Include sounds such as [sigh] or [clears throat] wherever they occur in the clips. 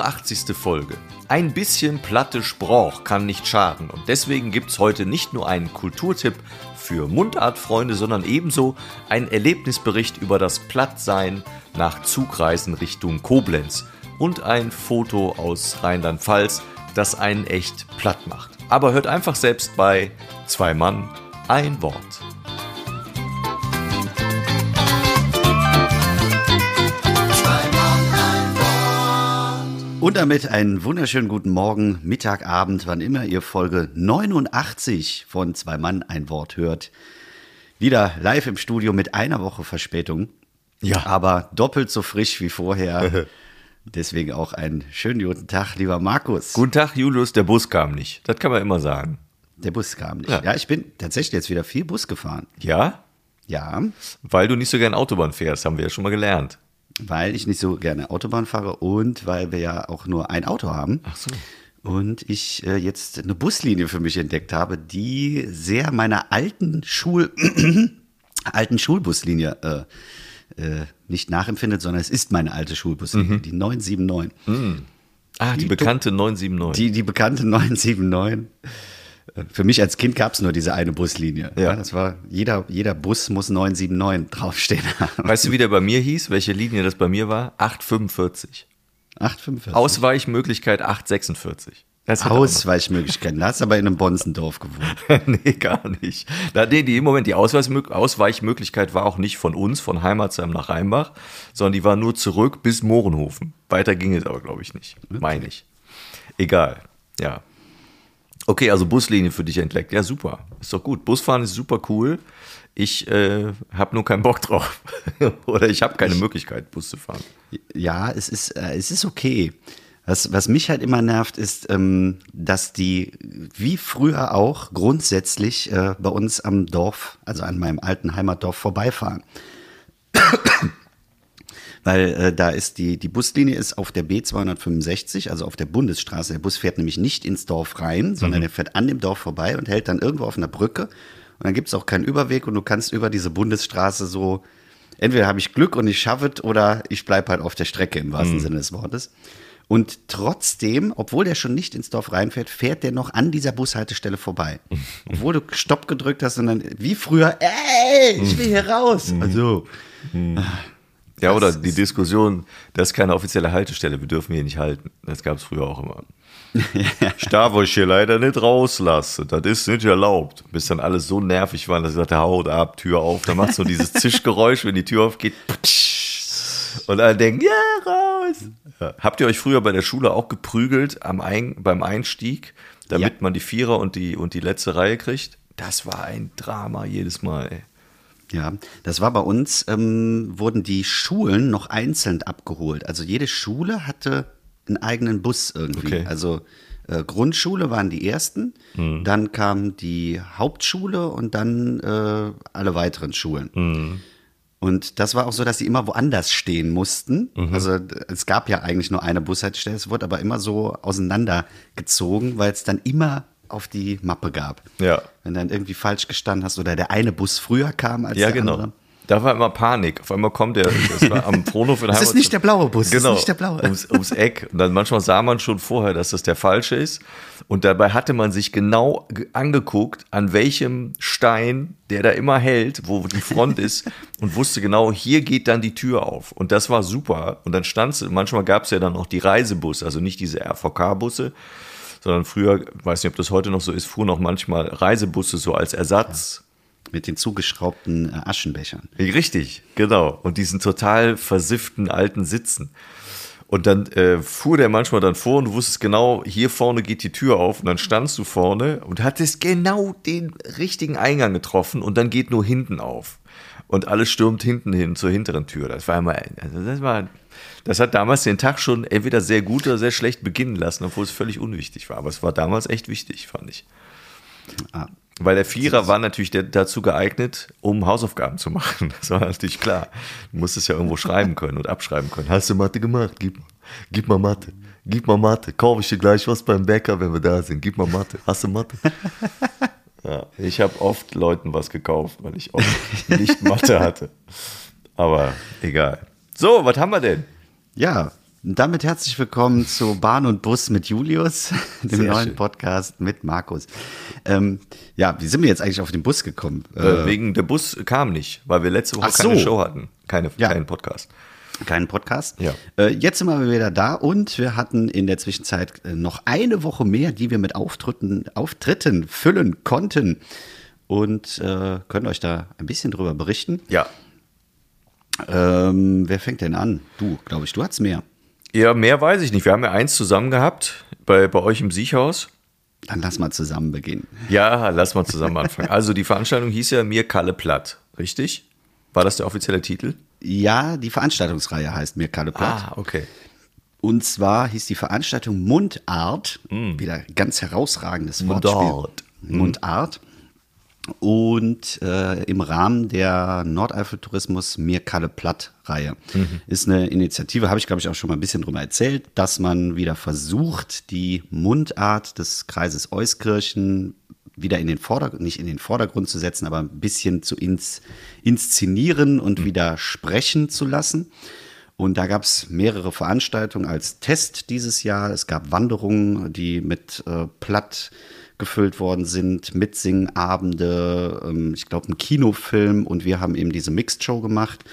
81. Folge. Ein bisschen platte Sprach kann nicht schaden und deswegen gibt es heute nicht nur einen Kulturtipp für Mundartfreunde, sondern ebenso einen Erlebnisbericht über das Plattsein nach Zugreisen Richtung Koblenz und ein Foto aus Rheinland-Pfalz, das einen echt platt macht. Aber hört einfach selbst bei Zwei Mann, ein Wort. Und damit einen wunderschönen guten Morgen, Mittag, Abend, wann immer ihr Folge 89 von Zwei Mann ein Wort hört. Wieder live im Studio mit einer Woche Verspätung. Ja. Aber doppelt so frisch wie vorher. [laughs] Deswegen auch einen schönen guten Tag, lieber Markus. Guten Tag, Julius, der Bus kam nicht. Das kann man immer sagen. Der Bus kam nicht. Ja. Ja. ich bin tatsächlich jetzt wieder viel Bus gefahren. Ja? Ja, Weil du nicht so gern Autobahn fährst, haben wir ja schon mal gelernt. Weil ich nicht so gerne Autobahn fahre und weil wir ja auch nur ein Auto haben. Ach so. Und ich äh, jetzt eine Buslinie für mich entdeckt habe, die sehr meiner alten Schul [clears throat] alten Schulbuslinie äh, äh, nicht nachempfindet, sondern es ist meine alte Schulbuslinie, die 979. Ah, die, bekannte 979. Die, die bekannte 979. Für mich als Kind gab es nur diese eine Buslinie. Ja. das war, jeder, jeder Bus muss 979 draufstehen haben. [laughs] Weißt du, wie der bei mir hieß? Welche Linie das bei mir war? 845. 845. Ausweichmöglichkeit 846. Das Ausweichmöglichkeiten. Da hast du aber in einem Bonzendorf gewohnt. [laughs] nee, gar nicht. Da, nee, die, im Moment, die Ausweichmö- Ausweichmöglichkeit war auch nicht von uns, von Heimatsheim nach Rheinbach, sondern die war nur zurück bis Mohrenhofen. Weiter ging es aber, glaube ich, nicht. Meine ich. Egal. Ja. Okay, also Buslinie für dich entdeckt. Ja, super. Ist doch gut. Busfahren ist super cool. Ich äh, habe nur keinen Bock drauf. [laughs] Oder ich habe keine Möglichkeit, Bus zu fahren. Ja, es ist, äh, es ist okay. Was, was mich halt immer nervt, ist, ähm, dass die, wie früher auch, grundsätzlich äh, bei uns am Dorf, also an meinem alten Heimatdorf, vorbeifahren. Weil äh, da ist die, die Buslinie ist auf der B265, also auf der Bundesstraße. Der Bus fährt nämlich nicht ins Dorf rein, sondern er fährt an dem Dorf vorbei und hält dann irgendwo auf einer Brücke. Und dann gibt es auch keinen Überweg und du kannst über diese Bundesstraße so, entweder habe ich Glück und ich schaffe es oder ich bleibe halt auf der Strecke im wahrsten Sinne des Wortes. Und trotzdem, obwohl der schon nicht ins Dorf reinfährt, fährt der noch an dieser Bushaltestelle vorbei. [laughs] Obwohl du Stopp gedrückt hast und dann, wie früher, ey, ich will hier raus. Also, Ja, oder Das die ist- Diskussion, das ist keine offizielle Haltestelle, wir dürfen hier nicht halten. Das gab es früher auch immer. [laughs] Ich darf euch hier leider nicht rauslassen, das ist nicht erlaubt. Bis dann alles so nervig war, dass ich sagte, haut ab, Tür auf. Da macht so dieses [laughs] Zischgeräusch, wenn die Tür aufgeht. Und alle denken, ja, raus. Ja. Habt ihr euch früher bei der Schule auch geprügelt am Ein beim Einstieg, damit Ja. man die Vierer und die, und die letzte Reihe kriegt? Das war ein Drama jedes Mal, ey. Ja, das war bei uns, ähm, wurden die Schulen noch einzeln abgeholt. Also jede Schule hatte einen eigenen Bus irgendwie. Okay. Also äh, Grundschule waren die ersten, dann kam die Hauptschule und dann äh, alle weiteren Schulen. Und das war auch so, dass sie immer woanders stehen mussten. Also d- es gab ja eigentlich nur eine Bushaltestelle, es wurde aber immer so auseinandergezogen, weil es dann immer auf die Mappe gab. Ja. Wenn dann irgendwie falsch gestanden hast oder der eine Bus früher kam als Ja, der genau. andere. Da war immer Panik. Auf einmal kommt der, das war am [laughs] Frohnhof in Das ist nicht der blaue Bus, das ist Genau, nicht der blaue. Ums, ums Eck. Und dann manchmal sah man schon vorher, dass das der falsche ist. Und dabei hatte man sich genau ge- angeguckt, an welchem Stein, der da immer hält, wo die Front ist, [laughs] und wusste genau, hier geht dann die Tür auf. Und das war super. Und dann stand es, manchmal gab es ja dann auch die Reisebusse, also nicht diese RVK-Busse, sondern früher, weiß nicht, ob das heute noch so ist, fuhren auch manchmal Reisebusse so als Ersatz. Mit den zugeschraubten äh, Aschenbechern. Richtig, genau. Und diesen total versifften alten Sitzen. Und dann äh, fuhr der manchmal dann vor und du wusstest genau, hier vorne geht die Tür auf und dann standst du vorne und hattest genau den richtigen Eingang getroffen und dann geht nur hinten auf. Und alles stürmt hinten hin zur hinteren Tür. Das war immer, also das war, das hat damals den Tag schon entweder sehr gut oder sehr schlecht beginnen lassen, obwohl es völlig unwichtig war. Aber es war damals echt wichtig, fand ich. Ah, Weil der Vierer war natürlich dazu geeignet, um Hausaufgaben zu machen. Das war natürlich klar. Du musstest ja irgendwo schreiben [laughs] können und abschreiben können. Hast du Mathe gemacht? Gib mal. Gib mal Mathe. Gib mal Mathe. Kaufe ich dir gleich was beim Bäcker, wenn wir da sind. Gib mal Mathe. Hast du Mathe? [laughs] ja, ich habe oft Leuten was gekauft, weil ich oft nicht Mathe hatte. [laughs] Aber egal. So, was haben wir denn? Ja, damit herzlich willkommen zu Bahn und Bus mit Julius, dem Sehr neuen schön. Podcast mit Markus. Ähm, ja, wie sind wir jetzt eigentlich auf den Bus gekommen? Äh, wegen der Bus kam nicht, weil wir letzte Woche Ach keine so. Show hatten. Keine, Ja. Keinen Podcast. Keinen Podcast. Ja. Äh, jetzt sind wir wieder da und wir hatten in der Zwischenzeit äh, noch eine Woche mehr, die wir mit Auftritten, Auftritten füllen konnten. Und äh, können euch da ein bisschen drüber berichten. Ja. Ähm, wer fängt denn an? Du, glaube ich, du hattest mehr. Ja, mehr weiß ich nicht. Wir haben ja eins zusammen gehabt bei, bei euch im Siechhaus. Dann lass mal zusammen beginnen. Ja, lass mal zusammen anfangen. Also die Veranstaltung hieß ja Mir Kalle Platt, richtig? War das der offizielle Titel? Ja, die Veranstaltungsreihe heißt mir Kalle Platt. okay. Und zwar hieß die Veranstaltung Mundart. Wieder ganz herausragendes Wortspiel. Mundart. Mundart. Und äh, im Rahmen der Nordeifel-Tourismus Mir Kalle Platt-Reihe ist eine Initiative, habe ich glaube ich auch schon mal ein bisschen drüber erzählt, dass man wieder versucht, die Mundart des Kreises Euskirchen wieder in den Vordergrund, nicht in den Vordergrund zu setzen, aber ein bisschen zu ins, inszenieren und wieder sprechen zu lassen. Und da gab es mehrere Veranstaltungen als Test dieses Jahr. Es gab Wanderungen, die mit äh, Platt gefüllt worden sind, Mitsingabende, ähm, ich glaube, ein Kinofilm und wir haben eben diese Mixed Show gemacht.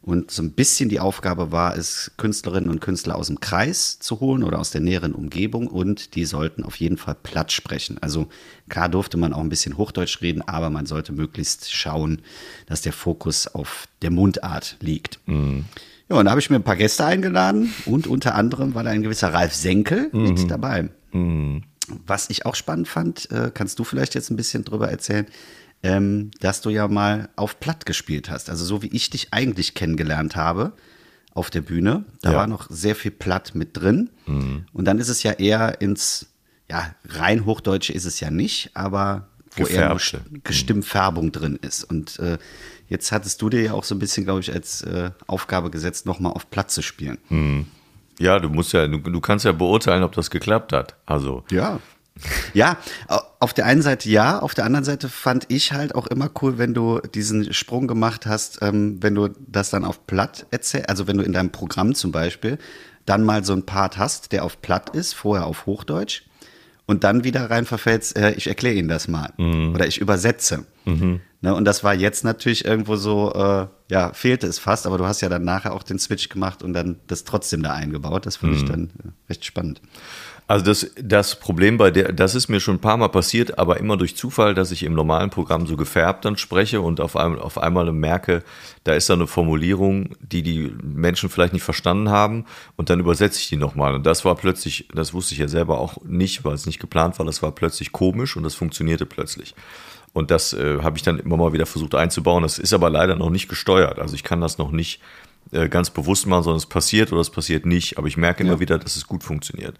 Und so ein bisschen die Aufgabe war es, Künstlerinnen und Künstler aus dem Kreis zu holen oder aus der näheren Umgebung und die sollten auf jeden Fall platt sprechen. Also klar durfte man auch ein bisschen Hochdeutsch reden, aber man sollte möglichst schauen, dass der Fokus auf der Mundart liegt. Ja, und da habe ich mir ein paar Gäste eingeladen und unter anderem war da ein gewisser Ralf Senkel mit dabei. Was ich auch spannend fand, äh, kannst du vielleicht jetzt ein bisschen drüber erzählen, ähm, dass du ja mal auf Platt gespielt hast. Also so wie ich dich eigentlich kennengelernt habe auf der Bühne. Da Ja. war noch sehr viel Platt mit drin. Und dann ist es ja eher ins, ja, rein Hochdeutsche ist es ja nicht, aber wo eher nur Gefärbte. St- Stimmfärbung drin ist. Und äh, jetzt hattest du dir ja auch so ein bisschen, glaube ich, als äh, Aufgabe gesetzt, nochmal auf Platt zu spielen. Ja, du musst ja, du, du kannst ja beurteilen, ob das geklappt hat. Also, Ja. Ja, au- auf der einen Seite ja, auf der anderen Seite fand ich halt auch immer cool, wenn du diesen Sprung gemacht hast, ähm, wenn du das dann auf Platt erzählst, also wenn du in deinem Programm zum Beispiel dann mal so einen Part hast, der auf Platt ist, vorher auf Hochdeutsch und dann wieder rein verfällst, äh, ich erkläre Ihnen das mal oder ich übersetze. Ne, und das war jetzt natürlich irgendwo so, äh, ja, fehlte es fast, aber du hast ja dann nachher auch den Switch gemacht und dann das trotzdem da eingebaut. Das finde ich dann äh, recht spannend. Also das, das Problem bei der, das ist mir schon ein paar Mal passiert, aber immer durch Zufall, dass ich im normalen Programm so gefärbt dann spreche und auf einmal, auf einmal merke, da ist da eine Formulierung, die die Menschen vielleicht nicht verstanden haben und dann übersetze ich die nochmal. Und das war plötzlich, das wusste ich ja selber auch nicht, weil es nicht geplant war, das war plötzlich komisch und das funktionierte plötzlich. Und das äh, habe ich dann immer mal wieder versucht einzubauen. Das ist aber leider noch nicht gesteuert. Also ich kann das noch nicht äh, ganz bewusst machen, sondern es passiert oder es passiert nicht. Aber ich merke immer wieder, dass es gut funktioniert.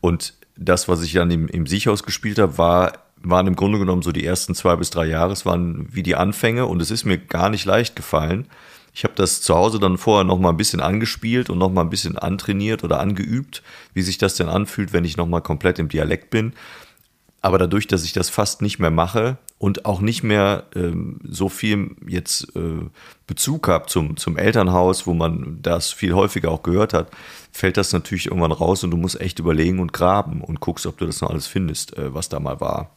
Und das, was ich dann im, im Siechhaus gespielt habe, war, waren im Grunde genommen so die ersten zwei bis drei Jahre. Es waren wie die Anfänge und es ist mir gar nicht leicht gefallen. Ich habe das zu Hause dann vorher noch mal ein bisschen angespielt und noch mal ein bisschen antrainiert oder angeübt, wie sich das denn anfühlt, wenn ich noch mal komplett im Dialekt bin. Aber dadurch, dass ich das fast nicht mehr mache und auch nicht mehr ähm, so viel jetzt äh, Bezug habe zum, zum Elternhaus, wo man das viel häufiger auch gehört hat, fällt das natürlich irgendwann raus und du musst echt überlegen und graben und guckst, ob du das noch alles findest, äh, was da mal war.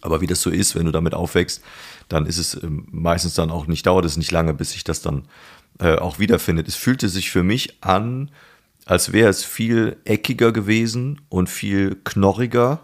Aber wie das so ist, wenn du damit aufwächst, dann ist es ähm, meistens dann auch nicht, dauert es nicht lange, bis sich das dann äh, auch wiederfindet. Es fühlte sich für mich an, als wäre es viel eckiger gewesen und viel knorriger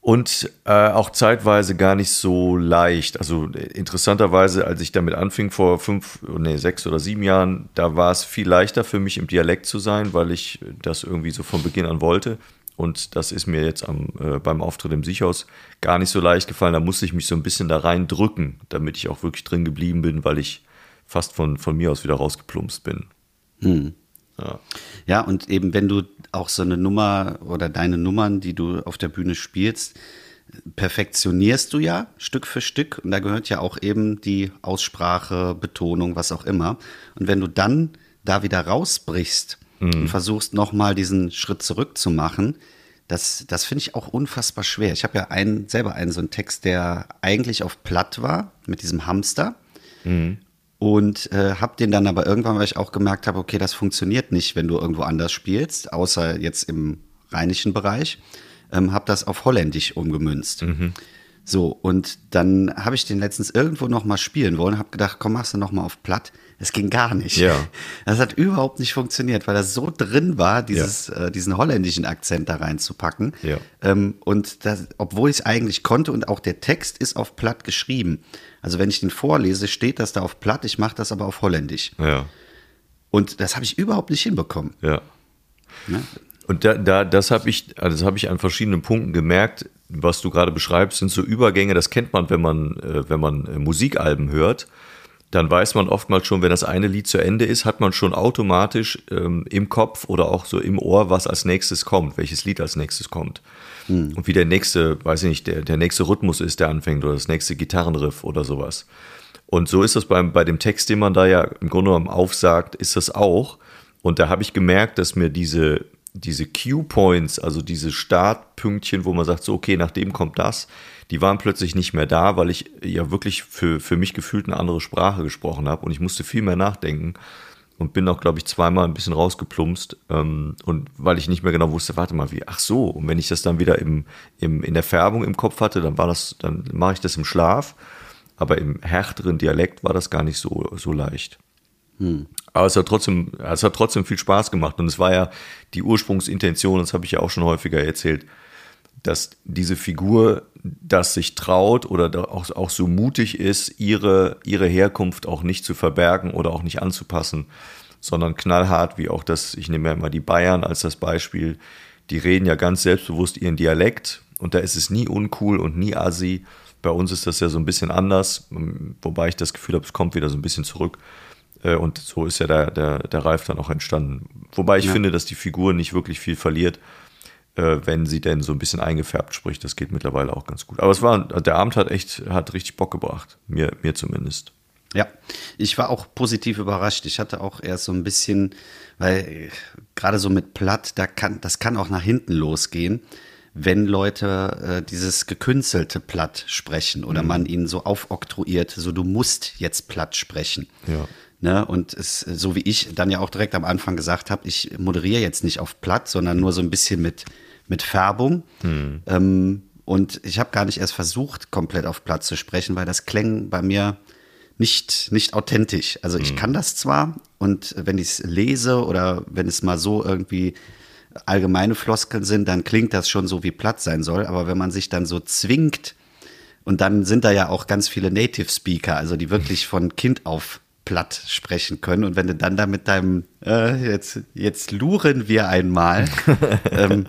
und äh, auch zeitweise gar nicht so leicht. Also interessanterweise, als ich damit anfing vor fünf, nee, sechs oder sieben Jahren, da war es viel leichter für mich im Dialekt zu sein, weil ich das irgendwie so von Beginn an wollte. Und das ist mir jetzt am, äh, beim Auftritt im Siechhaus gar nicht so leicht gefallen. Da musste ich mich so ein bisschen da rein drücken, damit ich auch wirklich drin geblieben bin, weil ich fast von, von mir aus wieder rausgeplumpst bin. Ja. Ja, und eben wenn du auch so eine Nummer oder deine Nummern, die du auf der Bühne spielst, perfektionierst du ja Stück für Stück. Und da gehört ja auch eben die Aussprache, Betonung, was auch immer. Und wenn du dann da wieder rausbrichst und versuchst nochmal diesen Schritt zurück zu machen, das, das finde ich auch unfassbar schwer. Ich habe ja einen, selber einen so einen Text, der eigentlich auf Platt war, mit diesem Hamster. Und äh, habe den dann aber irgendwann, weil ich auch gemerkt habe, okay, das funktioniert nicht, wenn du irgendwo anders spielst, außer jetzt im rheinischen Bereich, ähm, habe das auf Holländisch umgemünzt. So, und dann habe ich den letztens irgendwo noch mal spielen wollen, habe gedacht, komm, machst du noch mal auf Platt. Es ging gar nicht. Ja. Das hat überhaupt nicht funktioniert, weil das so drin war, dieses, äh, diesen holländischen Akzent da reinzupacken. Ja. Ähm, und das, obwohl ich es eigentlich konnte und auch der Text ist auf Platt geschrieben. Also wenn ich den vorlese, steht das da auf Platt, ich mache das aber auf Holländisch. Ja, Und das habe ich überhaupt nicht hinbekommen. ja. Ne? Und da, da das habe ich, also das habe ich an verschiedenen Punkten gemerkt, was du gerade beschreibst, sind so Übergänge, das kennt man, wenn man, äh, wenn man äh, Musikalben hört. Dann weiß man oftmals schon, wenn das eine Lied zu Ende ist, hat man schon automatisch ähm, im Kopf oder auch so im Ohr, was als nächstes kommt, welches Lied als nächstes kommt. Und wie der nächste, weiß ich nicht, der, der nächste Rhythmus ist, der anfängt oder das nächste Gitarrenriff oder sowas. Und so ist das beim, bei dem Text, den man da ja im Grunde genommen aufsagt, ist das auch. Und da habe ich gemerkt, dass mir diese, diese Cue-Points, also diese Startpünktchen, wo man sagt, so, okay, nach dem kommt das, die waren plötzlich nicht mehr da, weil ich ja wirklich für, für mich gefühlt eine andere Sprache gesprochen habe und ich musste viel mehr nachdenken und bin auch, glaube ich, zweimal ein bisschen rausgeplumpst ähm, und weil ich nicht mehr genau wusste, warte mal, wie, ach so, und wenn ich das dann wieder im, im, in der Färbung im Kopf hatte, dann war das, dann mache ich das im Schlaf, aber im härteren Dialekt war das gar nicht so, so leicht. Aber es hat trotzdem, es hat trotzdem viel Spaß gemacht und es war ja die Ursprungsintention, das habe ich ja auch schon häufiger erzählt, dass diese Figur das sich traut oder auch, auch so mutig ist, ihre, ihre Herkunft auch nicht zu verbergen oder auch nicht anzupassen, sondern knallhart, wie auch das, ich nehme ja immer die Bayern als das Beispiel, die reden ja ganz selbstbewusst ihren Dialekt und da ist es nie uncool und nie assi. Bei uns ist das ja so ein bisschen anders, wobei ich das Gefühl habe, es kommt wieder so ein bisschen zurück. Äh, Und so ist ja der, der, der Ralf dann auch entstanden. Wobei ich Ja. finde, dass die Figur nicht wirklich viel verliert, äh, wenn sie denn so ein bisschen eingefärbt spricht. Das geht mittlerweile auch ganz gut. Aber es war, der Abend hat echt, hat richtig Bock gebracht. Mir, mir zumindest. Ja, ich war auch positiv überrascht. Ich hatte auch erst so ein bisschen, weil gerade so mit Platt, da kann, das kann auch nach hinten losgehen, wenn Leute äh, dieses gekünstelte Platt sprechen oder man ihnen so aufoktroyiert, so du musst jetzt Platt sprechen. Ja. Ne? Und es, so wie ich dann ja auch direkt am Anfang gesagt habe, ich moderiere jetzt nicht auf Platt, sondern nur so ein bisschen mit, mit Färbung. Ähm, und ich habe gar nicht erst versucht, komplett auf Platt zu sprechen, weil das klang bei mir nicht, nicht authentisch. Also ich kann das zwar und wenn ich es lese oder wenn es mal so irgendwie allgemeine Floskeln sind, dann klingt das schon so, wie platt sein soll. Aber wenn man sich dann so zwingt, und dann sind da ja auch ganz viele Native Speaker, also die wirklich von Kind auf platt sprechen können. Und wenn du dann da mit deinem, äh, jetzt, jetzt luren wir einmal, [laughs] ähm,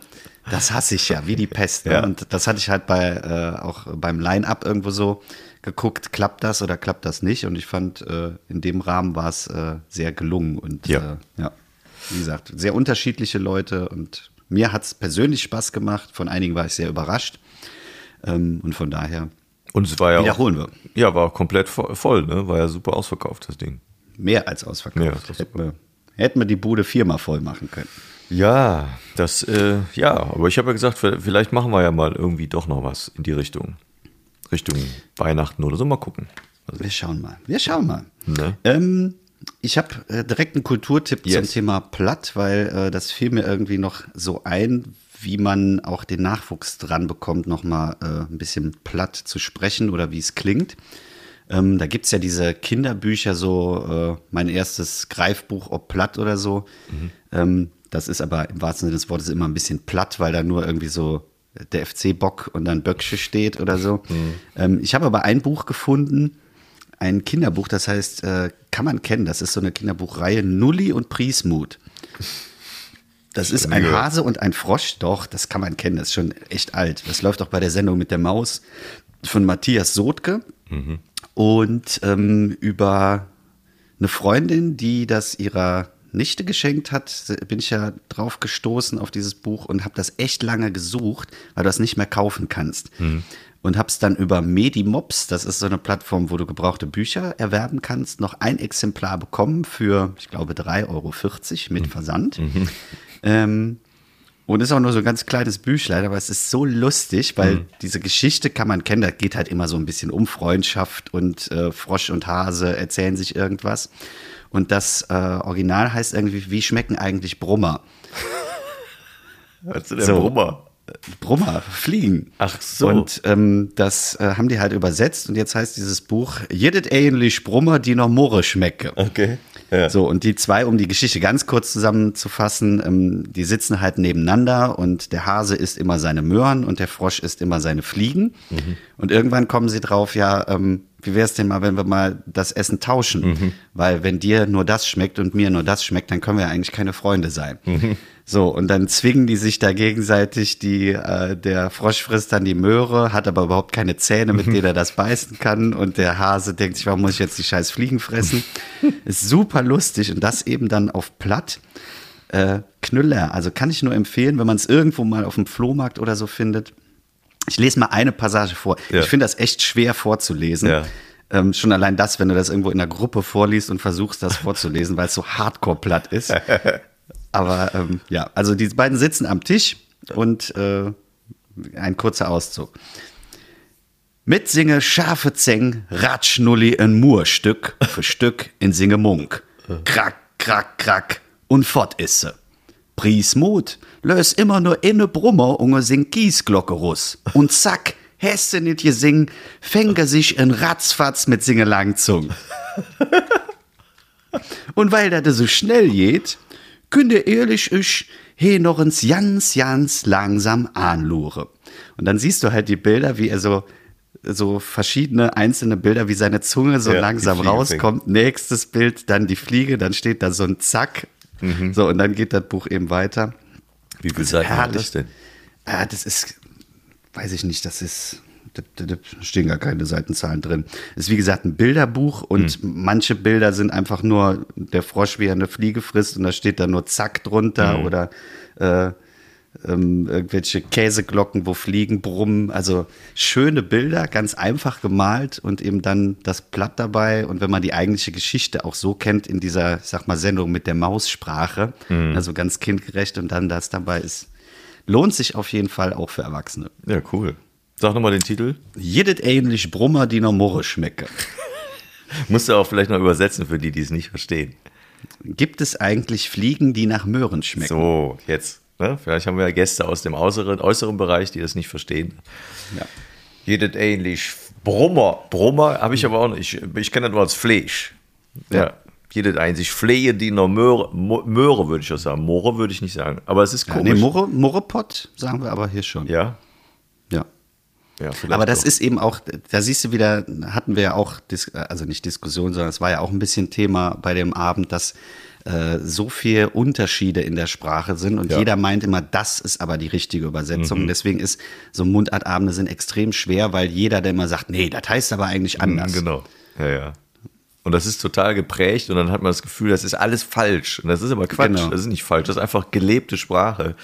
das hasse ich ja, wie die Pest. Ne? Ja. Und das hatte ich halt bei, äh, auch beim Line-Up irgendwo so geguckt, klappt das oder klappt das nicht? Und ich fand, äh, in dem Rahmen war es äh, sehr gelungen. Und Ja. Äh, ja, wie gesagt, sehr unterschiedliche Leute. Und mir hat es persönlich Spaß gemacht. Von einigen war ich sehr überrascht. Ähm, und von daher Und es war ja Wiederholen auch, wir. Ja, war komplett vo- voll, ne? War ja super ausverkauft, das Ding. mehr als ausverkauft. Ja, hätten, wir, hätten wir die Bude viermal voll machen können. Ja, das, äh, ja, aber ich habe ja gesagt, vielleicht machen wir ja mal irgendwie doch noch was in die Richtung. Richtung Weihnachten oder so, mal gucken. Also, Wir schauen mal. Wir schauen mal. Ne? Ähm, ich habe äh, direkt einen Kulturtipp zum Yes. Thema Platt, weil äh, das fiel mir irgendwie noch so ein, wie man auch den Nachwuchs dran bekommt, nochmal äh, ein bisschen platt zu sprechen oder wie es klingt. Ähm, da gibt es ja diese Kinderbücher, so äh, mein erstes Greifbuch, ob platt oder so. Ähm, das ist aber im wahrsten Sinne des Wortes immer ein bisschen platt, weil da nur irgendwie so der FC-Bock und dann Böcksche steht oder so. Ähm, ich habe aber ein Buch gefunden, ein Kinderbuch, das heißt, äh, kann man kennen, das ist so eine Kinderbuchreihe, Nulli und Priesmut. Das ist ein. Hase und ein Frosch, doch, das kann man kennen, das ist schon echt alt. Das läuft auch bei der Sendung mit der Maus von Matthias Sotke und ähm, über eine Freundin, die das ihrer Nichte geschenkt hat, bin ich ja drauf gestoßen auf dieses Buch und habe das echt lange gesucht, weil du das nicht mehr kaufen kannst. Und habe es dann über Medimops, das ist so eine Plattform, wo du gebrauchte Bücher erwerben kannst, noch ein Exemplar bekommen für, ich glaube, 3,40 Euro mit Versand. Ähm, und ist auch nur so ein ganz kleines Büchlein, aber es ist so lustig, weil diese Geschichte kann man kennen, da geht halt immer so ein bisschen um Freundschaft und äh, Frosch und Hase erzählen sich irgendwas. Und das äh, Original heißt irgendwie, wie schmecken eigentlich Brummer? Was ist denn So. Brummer? Brummer, Fliegen. Ach so. Und ähm, das äh, haben die halt übersetzt und jetzt heißt dieses Buch, jedet ähnlich Brummer, die noch Moore schmecke. Okay. Ja. So, und die zwei, um die Geschichte ganz kurz zusammenzufassen, ähm, die sitzen halt nebeneinander und der Hase isst immer seine Möhren und der Frosch isst immer seine Fliegen. Und irgendwann kommen sie drauf, ja, ähm, wie wäre es denn mal, wenn wir mal das Essen tauschen? Weil wenn dir nur das schmeckt und mir nur das schmeckt, dann können wir ja eigentlich keine Freunde sein. So, und dann zwingen die sich da gegenseitig, die, äh, der Frosch frisst dann die Möhre, hat aber überhaupt keine Zähne, mit denen er das beißen kann. Und der Hase denkt sich, warum muss ich jetzt die scheiß Fliegen fressen? [laughs] Ist super lustig und das eben dann auf platt. Äh, Knüller, also kann ich nur empfehlen, wenn man es irgendwo mal auf dem Flohmarkt oder so findet. Ich lese mal eine Passage vor. Ja. Ich finde das echt schwer vorzulesen. Ja. Ähm, schon allein das, wenn du das irgendwo in einer Gruppe vorliest und versuchst, das vorzulesen, weil es so hardcore platt ist. [laughs] Aber ähm, ja, also die beiden sitzen am Tisch und äh, ein kurzer Auszug. Mitsinge scharfe Zeng, Ratschnulli ein Murstück für Stück in Singe Munk. Krack, krack, krack und fort isse. Pries Mut, lös immer nur inne Brummer unge sing Kiesglocke russ. Und zack, häste nit je sing, fänge sich in Ratzfatz mit Singe Langzung. Und weil das so schnell geht, künde ehrlich ich he noch ins ganz, ganz langsam anlure. Und dann siehst du halt die Bilder, wie er so, so verschiedene einzelne Bilder, wie seine Zunge so Ja, langsam rauskommt. Nächstes Bild, dann die Fliege, dann steht da so ein Zack. Mhm. So, und dann geht das Buch eben weiter. Wie viel Seiten hat das denn? Ah, das ist, weiß ich nicht, das ist, da, stehen gar keine Seitenzahlen drin. Das ist wie gesagt ein Bilderbuch und manche Bilder sind einfach nur der Frosch, wie er eine Fliege frisst und da steht da nur Zack drunter oder äh, ähm, irgendwelche Käseglocken, wo Fliegen brummen. Also schöne Bilder, ganz einfach gemalt und eben dann das Blatt dabei. Und wenn man die eigentliche Geschichte auch so kennt in dieser, ich sag mal, Sendung mit der Maussprache, also ganz kindgerecht und dann das dabei ist, lohnt sich auf jeden Fall auch für Erwachsene. Ja, cool. Sag nochmal den Titel. Jedet ähnlich Brummer, die noch Murre schmecke. [laughs] Musst du auch vielleicht noch übersetzen für die, die es nicht verstehen. Gibt es eigentlich Fliegen, die nach Möhren schmecken? So, jetzt. Ne? Vielleicht haben wir ja Gäste aus dem äußeren, äußeren Bereich, die das nicht verstehen. Ja. Jedes ähnlich. Brummer. Brummer habe ich aber auch nicht. Ich, ich kenne das nur als Fleisch. Ja. Ja. Jedes einzig Flehe, die noch Möhre, Möhre würde ich auch sagen. Moore würde ich nicht sagen. Aber es ist Ja, nee, komisch. Murre, Murrepott sagen wir aber hier schon. ja. ja. ja Aber das doch. ist eben auch, da siehst du wieder, hatten wir ja auch, also nicht Diskussion, sondern es war ja auch ein bisschen Thema bei dem Abend, dass äh, so viele Unterschiede in der Sprache sind und Ja. Mhm. jeder meint immer, das ist aber die richtige Übersetzung. Deswegen ist so Mundartabende sind extrem schwer, weil jeder, der immer sagt, nee, das heißt aber eigentlich anders. Genau. Ja, ja. Und das ist total geprägt und dann hat man das Gefühl, das ist alles falsch. Und das ist aber Quatsch. Genau. Das ist nicht falsch. Das ist einfach gelebte Sprache.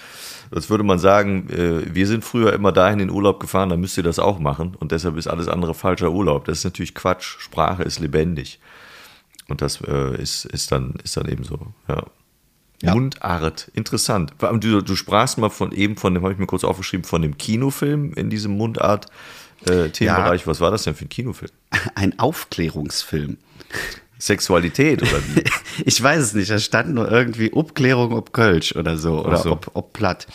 Das würde man sagen, äh, wir sind früher immer dahin in Urlaub gefahren, dann müsst ihr das auch machen. Und deshalb ist alles andere falscher Urlaub. Das ist natürlich Quatsch. Sprache ist lebendig. Und das äh, ist, ist, dann, ist dann eben so. Ja. Ja. Mundart, interessant. Du, du sprachst mal von eben von dem, habe ich mir kurz aufgeschrieben, von dem Kinofilm in diesem Mundart-Themenbereich. Was war das denn für ein Kinofilm? Ein Aufklärungsfilm. Sexualität oder wie? [laughs] Ich weiß es nicht, da stand nur irgendwie Obklärung ob Kölsch oder so, oder so. Ob, ob Platt.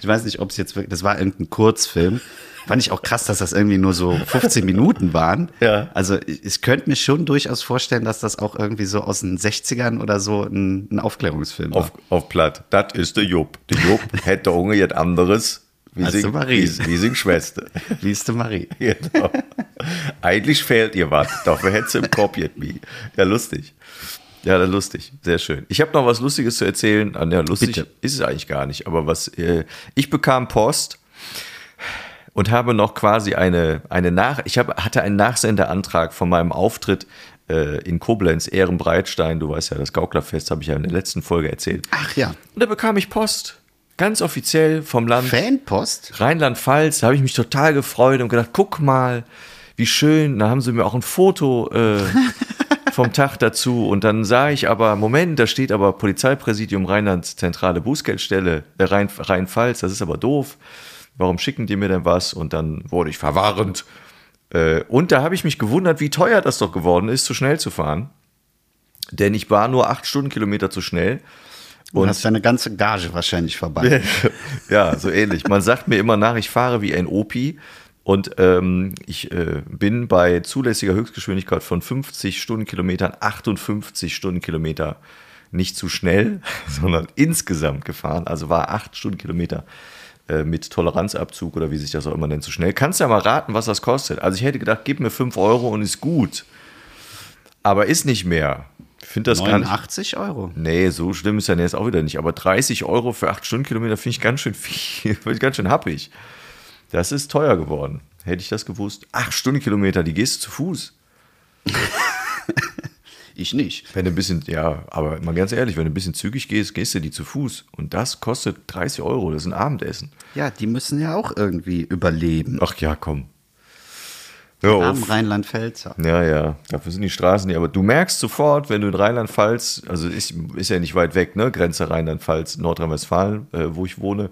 Ich weiß nicht, ob es jetzt wirklich, das war irgendein Kurzfilm. Fand ich auch krass, dass das irgendwie nur so 15 Minuten waren. [laughs] Ja. Also ich, ich könnte mir schon durchaus vorstellen, dass das auch irgendwie so aus den 60ern oder so ein, ein Aufklärungsfilm war. auf, auf Platt. Das ist der Jupp. Der Jupp [laughs] hätte Unge jetzt anderes wie Als sing, die Marie. Wie, wie sing Schwester. [laughs] Wie ist die Marie? genau. Eigentlich fehlt ihr was. Dafür hätte sie im Kopf jetzt wie. Ja, lustig. Ja, lustig. Sehr schön. Ich habe noch was Lustiges zu erzählen. Ah, Ja, lustig Bitte. ist es eigentlich gar nicht. Aber was, äh, ich bekam Post und habe noch quasi eine, eine Nach, ich habe, hatte einen Nachsenderantrag von meinem Auftritt äh, in Koblenz, Ehrenbreitstein. Du weißt ja, das Gauklerfest habe ich ja in der letzten Folge erzählt. Ach ja. Und da bekam ich Post. Ganz offiziell vom Land. Fanpost? Rheinland-Pfalz, da habe ich mich total gefreut und gedacht, guck mal, wie schön. Da haben sie mir auch ein Foto äh, [laughs] vom Tag dazu. Und dann sah ich aber, Moment, da steht aber Polizeipräsidium Rheinland Zentrale Bußgeldstelle, äh, Rhein, Rhein-Pfalz, das ist aber doof. Warum schicken die mir denn was? Und dann wurde ich verwarnt. Äh, und da habe ich mich gewundert, wie teuer das doch geworden ist, zu schnell zu fahren. Denn ich war nur acht Stundenkilometer zu schnell. Und hast deine ganze Gage wahrscheinlich vorbei. [laughs] ja, so ähnlich. Man sagt mir immer nach, ich fahre wie ein Opi. Und ähm, ich äh, bin bei zulässiger Höchstgeschwindigkeit von 50 Stundenkilometern 58 Stundenkilometer nicht zu schnell, [laughs] sondern insgesamt gefahren. Also war 8 Stundenkilometer äh, mit Toleranzabzug oder wie sich das auch immer nennt, zu schnell. Kannst ja mal raten, was das kostet. Also ich hätte gedacht, gib mir 5 Euro und ist gut. Aber ist nicht mehr. Ich finde das 89 gar nicht, Euro? Nee, so schlimm ist ja jetzt auch wieder nicht. Aber 30 Euro für 8 Stundenkilometer finde ich ganz schön viel, [laughs] finde ich ganz schön happig. Das ist teuer geworden. Hätte ich das gewusst. 8 Stundenkilometer, die gehst du zu Fuß. [laughs] ich nicht. Wenn du ein bisschen, ja, aber mal ganz ehrlich, wenn du ein bisschen zügig gehst, gehst du die zu Fuß. Und das kostet 30 Euro. Das ist ein Abendessen. Ja, die müssen ja auch irgendwie überleben. Ach ja, komm. Hör Am Rheinland-Pfälzer. Ja, ja, dafür sind die Straßen nicht. Aber du merkst sofort, wenn du in Rheinland-Pfalz, also ist, ist ja nicht weit weg, ne? Grenze Rheinland-Pfalz, Nordrhein-Westfalen, äh, wo ich wohne.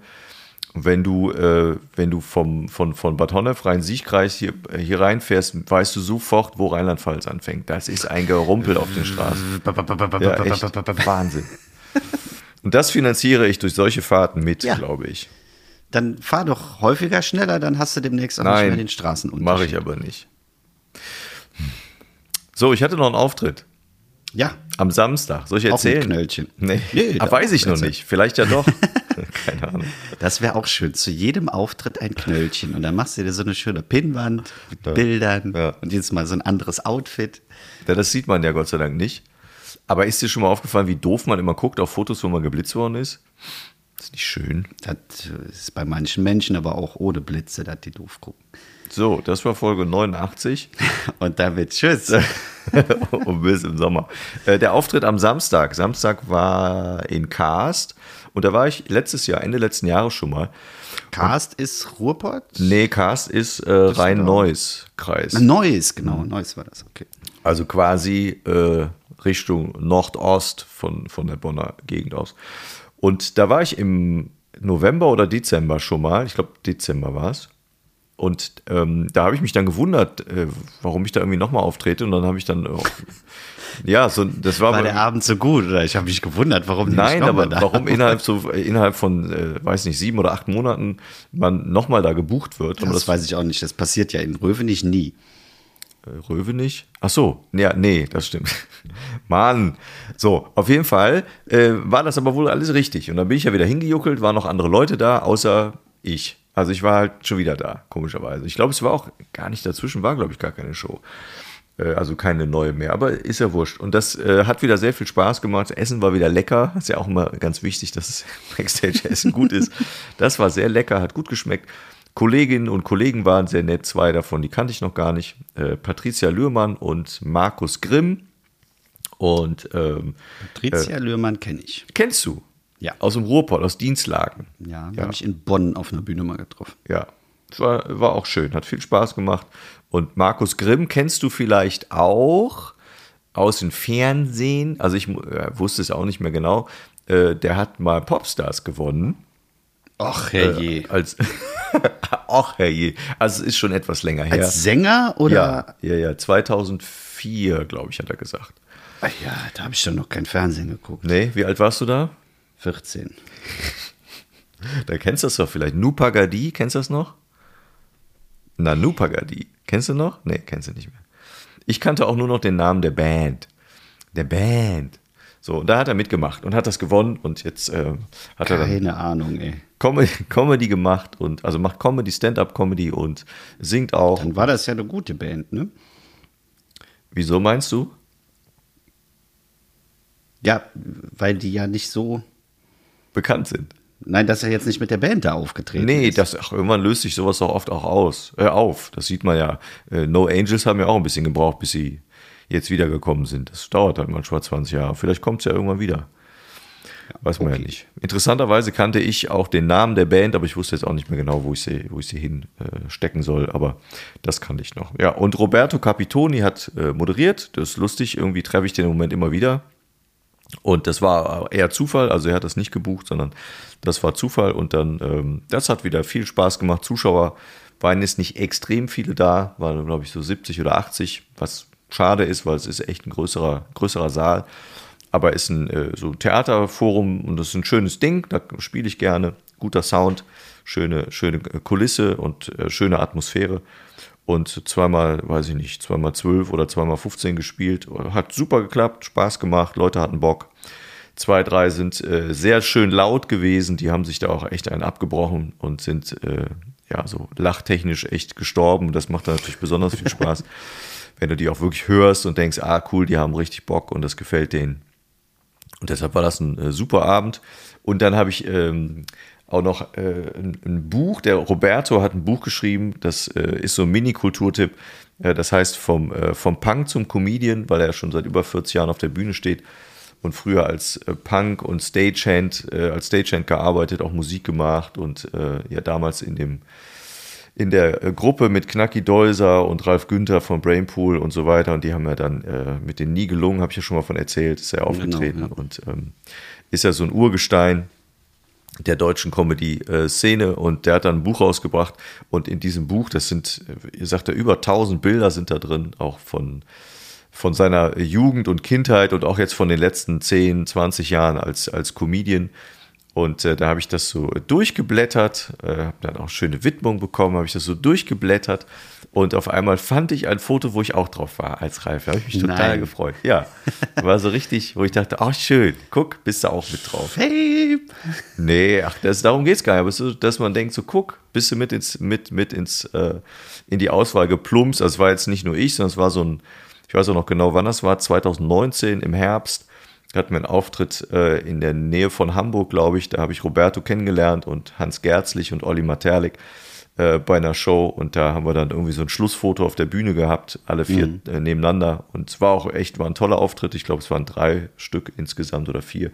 Wenn du, äh, wenn du vom, von, von Bad Honnef, Rhein-Sieg-Kreis hier, hier reinfährst, weißt du sofort, wo Rheinland-Pfalz anfängt. Das ist ein Gerumpel auf den Straßen. Ja, echt Wahnsinn. Und das finanziere ich durch solche Fahrten mit, ja. glaube ich. Dann fahr doch häufiger schneller, dann hast du demnächst auch Nein, nicht mehr den Straßenunterschied. Mache ich aber nicht. So, ich hatte noch einen Auftritt. Ja. Am Samstag. Soll ich erzählen? Auch ein Knöllchen. Nee, nee [laughs] ah, weiß ich noch nicht. Vielleicht ja doch. [laughs] Keine Ahnung. Das wäre auch schön. Zu jedem Auftritt ein Knöllchen. Und dann machst du dir so eine schöne Pinnwand mit ja. Bildern ja. und jetzt mal so ein anderes Outfit. Ja, das sieht man ja Gott sei Dank nicht. Aber ist dir schon mal aufgefallen, wie doof man immer guckt auf Fotos, wo man geblitzt worden ist? Das ist nicht schön. Das ist bei manchen Menschen aber auch ohne Blitze, dass die doof gucken. So, das war Folge 89. [laughs] Und damit tschüss. [laughs] und bis im Sommer. Äh, der Auftritt am Samstag. Samstag war in Karst. Und da war ich letztes Jahr, Ende letzten Jahres schon mal. Karst und, ist Ruhrpott? Nee, Karst ist äh, Rhein-Neuss-Kreis. Neuss, genau. Neuss war das, okay. Also quasi äh, Richtung Nordost von, von der Bonner Gegend aus. Und da war ich im November oder Dezember schon mal. Ich glaube, Dezember war es. Und ähm, da habe ich mich dann gewundert, äh, warum ich da irgendwie nochmal auftrete. Und dann habe ich dann, äh, [laughs] ja, so, das war. War der Abend so gut oder ich habe mich gewundert, warum die Nein, aber da warum innerhalb so [laughs] innerhalb von, äh, weiß nicht, sieben oder acht Monaten man nochmal da gebucht wird. Das, das, weiß ich auch nicht. Das passiert ja in Rövenich nie. Äh, Rövenich? Ach so, ja, nee, das stimmt. [laughs] Mann. So, auf jeden Fall äh, war das aber wohl alles richtig. Und dann bin ich ja wieder hingejuckelt, waren noch andere Leute da, außer ich. Also ich war halt schon wieder da, komischerweise. Ich glaube, es war auch gar nicht dazwischen, war, glaube ich, gar keine Show. Äh, also keine neue mehr, aber ist ja wurscht. Und das äh, hat wieder sehr viel Spaß gemacht. Essen war wieder lecker. Ist ja auch immer ganz wichtig, dass es [laughs] Backstage-Essen gut ist. Das war sehr lecker, hat gut geschmeckt. Kolleginnen und Kollegen waren sehr nett, zwei davon, die kannte ich noch gar nicht. Äh, Patricia Lührmann und Markus Grimm. Und ähm, Patricia äh, Lührmann kenne ich. Kennst du? Ja. Aus dem Ruhrpott, aus Dienstlagen. Ja, ja. habe ich in Bonn auf einer Bühne mal getroffen. Ja, es war, war auch schön, hat viel Spaß gemacht. Und Markus Grimm kennst du vielleicht auch aus dem Fernsehen. Also ich äh, wusste es auch nicht mehr genau. Äh, der hat mal Popstars gewonnen. Ach herrje. Äh, als [laughs] Ach herrje. Also es ist schon etwas länger her. Als Sänger oder? Ja, ja, ja. 2004, glaube ich, hat er gesagt. Ach ja, da habe ich doch noch kein Fernsehen geguckt. Nee, wie alt warst du da? 14. Da kennst du das doch vielleicht. Nupagadi, kennst du das noch? Na, Nupagadi. Kennst du noch? Nee, kennst du nicht mehr. Ich kannte auch nur noch den Namen der Band. Der Band. So, und da hat er mitgemacht und hat das gewonnen und jetzt äh, hat Keine er Keine Ahnung, ey. Comedy, Comedy gemacht und also macht Comedy, Stand-up-Comedy und singt auch. Dann war das ja eine gute Band, ne? Wieso meinst du? Ja, weil die ja nicht so bekannt sind. Nein, dass er jetzt nicht mit der Band da aufgetreten nee, ist. Nee, ach, irgendwann löst sich sowas doch oft auch aus, äh, auf. Das sieht man ja. Äh, no Angels haben ja auch ein bisschen gebraucht, bis sie jetzt wiedergekommen sind. Das dauert dann manchmal 20 Jahre. Vielleicht kommt es ja irgendwann wieder. Weiß man ja nicht. Interessanterweise kannte ich auch den Namen der Band, aber ich wusste jetzt auch nicht mehr genau, wo ich sie, wo ich sie hinstecken äh, soll. Aber das kannte ich noch. Ja, und Roberto Capitoni hat äh, moderiert. Das ist lustig. Irgendwie treffe ich den im Moment immer wieder. Und das war eher Zufall. Also er hat das nicht gebucht, sondern das war Zufall. Und dann, ähm, das hat wieder viel Spaß gemacht. Zuschauer waren jetzt nicht extrem viele da, waren, glaube ich, so 70 oder 80, was schade ist, weil es ist echt ein größerer, größerer Saal aber ist ein äh, so Theaterforum und das ist ein schönes Ding, da spiele ich gerne. Guter Sound, schöne, schöne Kulisse und äh, schöne Atmosphäre. Und zweimal, weiß ich nicht, zweimal zwölf oder zweimal 15 gespielt. Hat super geklappt, Spaß gemacht, Leute hatten Bock. Zwei, drei sind äh, sehr schön laut gewesen, die haben sich da auch echt einen abgebrochen und sind äh, ja so lachtechnisch echt gestorben. Das macht dann natürlich besonders viel Spaß, [laughs] wenn du die auch wirklich hörst und denkst, ah cool, die haben richtig Bock und das gefällt denen. Und deshalb war das ein äh, super Abend. Und dann habe ich ähm, auch noch äh, ein, ein, Buch, der Roberto hat ein Buch geschrieben, das äh, ist so ein Mini-Kulturtipp. Äh, das heißt vom, äh, vom Punk zum Comedian, weil er schon seit über 40 Jahren auf der Bühne steht und früher als äh, Punk und Stagehand, als Stagehand gearbeitet, auch Musik gemacht und ja damals in dem in der äh, Gruppe mit Knacki Dolser und Ralf Günther von Brainpool und so weiter. Und die haben ja dann äh, mit den Nie gelungen, habe ich ja schon mal von erzählt, ist ja aufgetreten genau, ja. und ähm, ist ja so ein Urgestein der deutschen Comedy-Szene und der hat dann ein Buch rausgebracht und in diesem Buch, das sind, ihr sagt ja, über 1000 Bilder sind da drin, auch von, von seiner Jugend und Kindheit und auch jetzt von den letzten 10, 20 Jahren als, als Comedian und äh, da habe ich das so durchgeblättert, äh, habe dann auch schöne Widmung bekommen, habe ich das so durchgeblättert und auf einmal fand ich ein Foto, wo ich auch drauf war als Ralf. Da habe ich mich total Nein. gefreut. Ja, war so richtig, wo ich dachte, ach schön, guck, bist du auch mit drauf. Hey! Nee, ach, das, darum geht es gar nicht. Aber so, dass man denkt, so guck, bist du mit ins, mit, mit ins, äh, in die Auswahl geplumpst. Das war jetzt nicht nur ich, sondern es war so ein, ich weiß auch noch genau, wann das war, 2019 im Herbst hatten wir einen Auftritt äh, in der Nähe von Hamburg, glaube ich. Da habe ich Roberto kennengelernt und Hans Gerzlich und Olli Materlik äh, bei einer Show. Und da haben wir dann irgendwie so ein Schlussfoto auf der Bühne gehabt, alle vier mhm. äh, nebeneinander. Und es war auch echt, war ein toller Auftritt. Ich glaube, es waren drei Stück insgesamt oder vier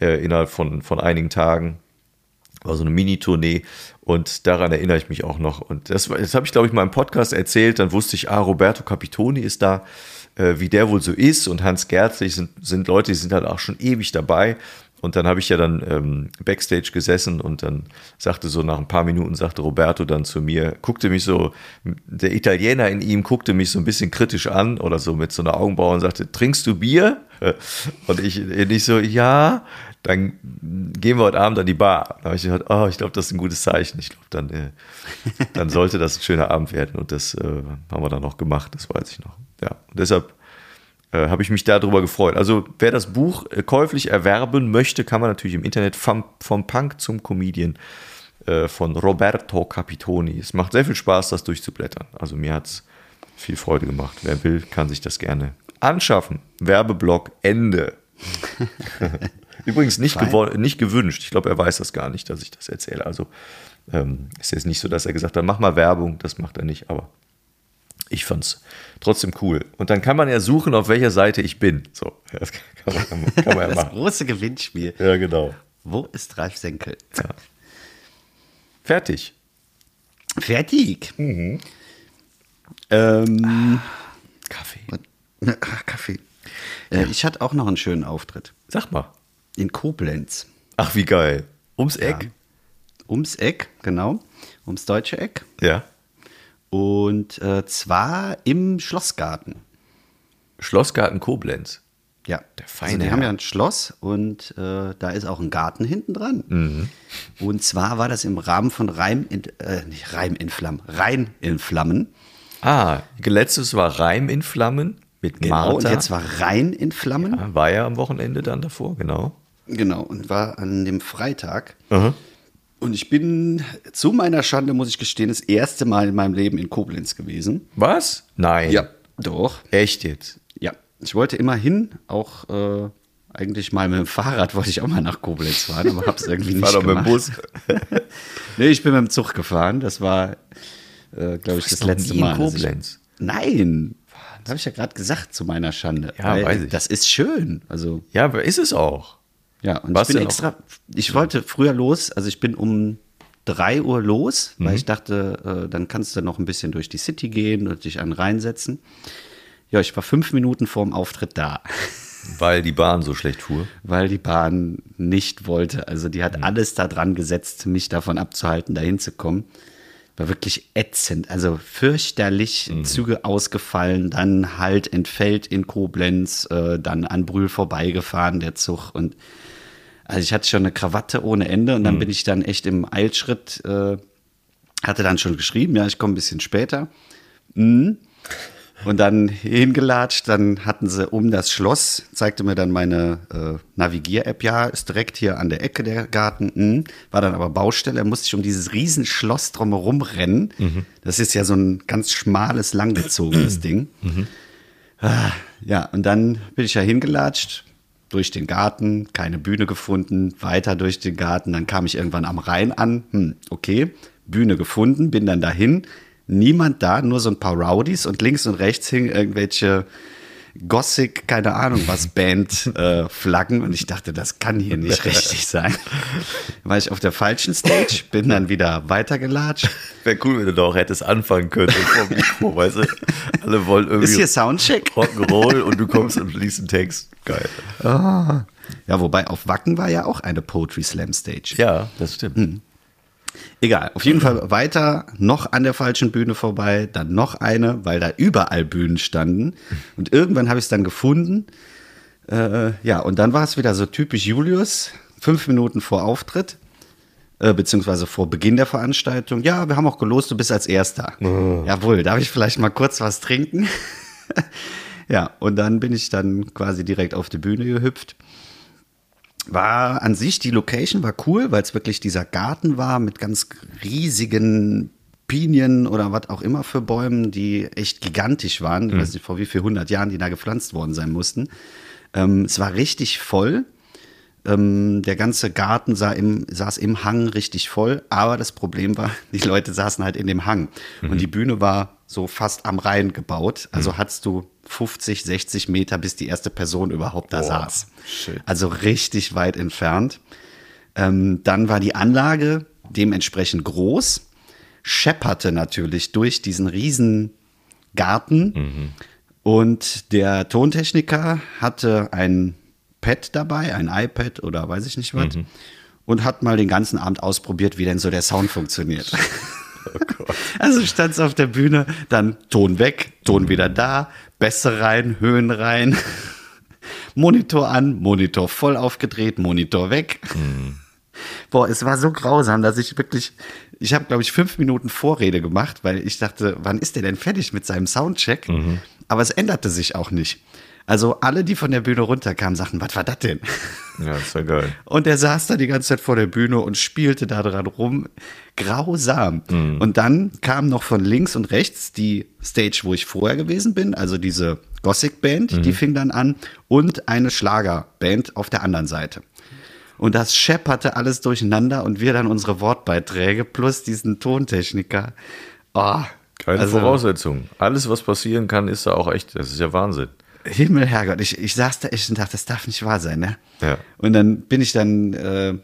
äh, innerhalb von, von einigen Tagen. War so eine Mini-Tournee und daran erinnere ich mich auch noch. Und das, das habe ich, glaube ich, mal im Podcast erzählt. Dann wusste ich, ah, Roberto Capitoni ist da äh, wie der wohl so ist. Und Hans Gerzlich sind, sind Leute, die sind halt auch schon ewig dabei. Und dann habe ich ja dann ähm, backstage gesessen und dann sagte so nach ein paar Minuten, sagte Roberto dann zu mir, guckte mich so, der Italiener in ihm guckte mich so ein bisschen kritisch an oder so mit so einer Augenbraue und sagte, trinkst du Bier? Und ich nicht so, ja, dann gehen wir heute Abend an die Bar. Da habe ich gedacht, oh, ich glaube, das ist ein gutes Zeichen. Ich glaube, dann, äh, [laughs] dann sollte das ein schöner Abend werden. Und das äh, haben wir dann noch gemacht, das weiß ich noch. Ja, und deshalb äh, habe ich mich darüber gefreut. Also wer das Buch äh, käuflich erwerben möchte, kann man natürlich im Internet vom, vom Punk zum Comedian äh, von Roberto Capitoni. Es macht sehr viel Spaß, das durchzublättern. Also mir hat es viel Freude gemacht. Wer will, kann sich das gerne anschaffen. Werbeblock Ende. [laughs] Übrigens nicht, nicht gewünscht. Ich glaube, er weiß das gar nicht, dass ich das erzähle. Also ähm, ist jetzt nicht so, dass er gesagt hat, mach mal Werbung. Das macht er nicht, aber ich fand's trotzdem cool. Und dann kann man ja suchen, auf welcher Seite ich bin. So, [laughs] das kann man, kann man, ja machen. Das große Gewinnspiel. Ja, genau. Wo ist Ralf Senkel? Ja. Fertig. Fertig. Mhm. Ähm, Kaffee. [laughs] Kaffee. Äh, ich hatte auch noch einen schönen Auftritt. Sag mal. In Koblenz. Ach, wie geil. Ums Eck? Ja. Ums Eck, genau. Ums deutsche Eck. Ja. Und äh, zwar im Schlossgarten. Schlossgarten Koblenz. Ja, der feine. Also die haben ja ein Schloss und äh, da ist auch ein Garten hinten dran. Mhm. Und zwar war das im Rahmen von Reim in, äh, nicht Reim in Flammen, Rhein in Flammen. Ah, letztes war Reim in Flammen mit genau, Martha. und jetzt war Rhein in Flammen. Ja, war ja am Wochenende dann davor, genau. Genau, und war an dem Freitag. Mhm. Und ich bin zu meiner Schande, muss ich gestehen, das erste Mal in meinem Leben in Koblenz gewesen. Was? Nein. Ja, doch. Echt jetzt? Ja. Ich wollte immer hin, auch äh, eigentlich mal mit dem Fahrrad wollte ich auch mal nach Koblenz fahren, aber habe es [laughs] irgendwie nicht gemacht. doch mit dem Bus. [laughs] nee, ich bin mit dem Zug gefahren. Das war, äh, glaube ich, das letzte Mal. In Koblenz? Ich, nein. Habe ich ja gerade gesagt, zu meiner Schande. Ja, weiß ich. Das ist schön. Also, ja, aber ist es auch. Ja, und Warst ich bin extra, ich wollte früher los, also ich bin um 3 Uhr los, Mhm. weil ich dachte, äh, dann kannst du noch ein bisschen durch die City gehen und dich an den Rhein setzen. Ja, ich war fünf Minuten vorm Auftritt da, [laughs] Weil die Bahn so schlecht fuhr. weil die Bahn nicht wollte. Also die Mhm. hat alles da dran gesetzt, mich davon abzuhalten, dahin zu kommen. War wirklich ätzend, also fürchterlich Mhm. Züge ausgefallen, dann halt entfällt in Koblenz, äh, dann an Brühl vorbeigefahren, der Zug. Und also ich hatte schon eine Krawatte ohne Ende und dann bin ich dann echt im Eilschritt, äh, hatte dann schon geschrieben, ja, ich komme ein bisschen später. Mhm. Und dann hingelatscht, dann hatten sie um das Schloss, zeigte mir dann meine äh, Navigier-App, ja, ist direkt hier an der Ecke der Garten, mhm. war dann aber Baustelle, musste ich um dieses riesen Schloss drumherum rennen. Das ist ja so ein ganz schmales, langgezogenes [clears throat] Ding. Ah, Ja, und dann bin ich ja hingelatscht, durch den Garten, keine Bühne gefunden, weiter durch den Garten, dann kam ich irgendwann am Rhein an, hm, okay, Bühne gefunden, bin dann dahin, niemand da, nur so ein paar Rowdies und links und rechts hingen irgendwelche Gothic, keine Ahnung was, [laughs] Band-Flaggen äh, Flaggen. und ich dachte, das kann hier nicht richtig sein. War ich auf der falschen Stage, bin dann wieder weitergelatscht. Wäre cool, wenn du da auch hättest anfangen können vor dem Mikro, weißt du? Alle wollen irgendwie Ist hier Soundcheck? Rock'n'Roll und du kommst und liest einen Text. Geil. Ja, wobei auf Wacken war ja auch eine Poetry Slam Stage. Ja, das stimmt. Egal, auf jeden Fall weiter, noch an der falschen Bühne vorbei, dann noch eine, weil da überall Bühnen standen. Und irgendwann habe ich es dann gefunden. Äh, ja, und dann war es wieder so typisch Julius, fünf Minuten vor Auftritt, äh, beziehungsweise vor Beginn der Veranstaltung. Ja, wir haben auch gelost, du bist als Erster. Jawohl, darf ich vielleicht mal kurz was trinken? [laughs] ja, und dann bin ich dann quasi direkt auf die Bühne gehüpft war an sich, die Location war cool, weil es wirklich dieser Garten war mit ganz riesigen Pinien oder was auch immer für Bäumen, die echt gigantisch waren. Ich weiß nicht, vor wie viel hundert Jahren die da gepflanzt worden sein mussten. Ähm, es war richtig voll. Ähm, der ganze Garten sah im, saß im Hang richtig voll, aber das Problem war, [laughs] die Leute saßen halt in dem Hang. Und die Bühne war so fast am Rhein gebaut. Also hattest du 50, 60 Meter, bis die erste Person überhaupt da Boah, saß. shit. Also richtig weit entfernt. Ähm, dann war die Anlage dementsprechend groß, schepperte natürlich durch diesen riesen Garten. Und der Tontechniker hatte ein Pad dabei, ein iPad oder weiß ich nicht was. Und hat mal den ganzen Abend ausprobiert, wie denn so der Sound funktioniert. [laughs] Also stand es auf der Bühne, dann Ton weg, Ton wieder da, Bässe rein, Höhen rein, [laughs] Monitor an, Monitor voll aufgedreht, Monitor weg. Boah, es war so grausam, dass ich wirklich, ich habe, glaube ich, fünf Minuten Vorrede gemacht, weil ich dachte, wann ist der denn fertig mit seinem Soundcheck? Aber es änderte sich auch nicht. Also alle, die von der Bühne runterkamen, sagten, was war das denn? Ja, das war geil. Und er saß da die ganze Zeit vor der Bühne und spielte da dran rum. Grausam. Und dann kam noch von links und rechts die Stage, wo ich vorher gewesen bin, also diese Gothic Band, die fing dann an und eine Schlagerband auf der anderen Seite. Und das schepperte alles durcheinander und wir dann unsere Wortbeiträge plus diesen Tontechniker. Oh, Keine Voraussetzung. Alles, was passieren kann, ist da auch echt. Das ist ja Wahnsinn. Himmel, Herrgott, ich, ich saß da echt und dachte, das darf nicht wahr sein, ne? Ja. Und dann bin ich dann, äh,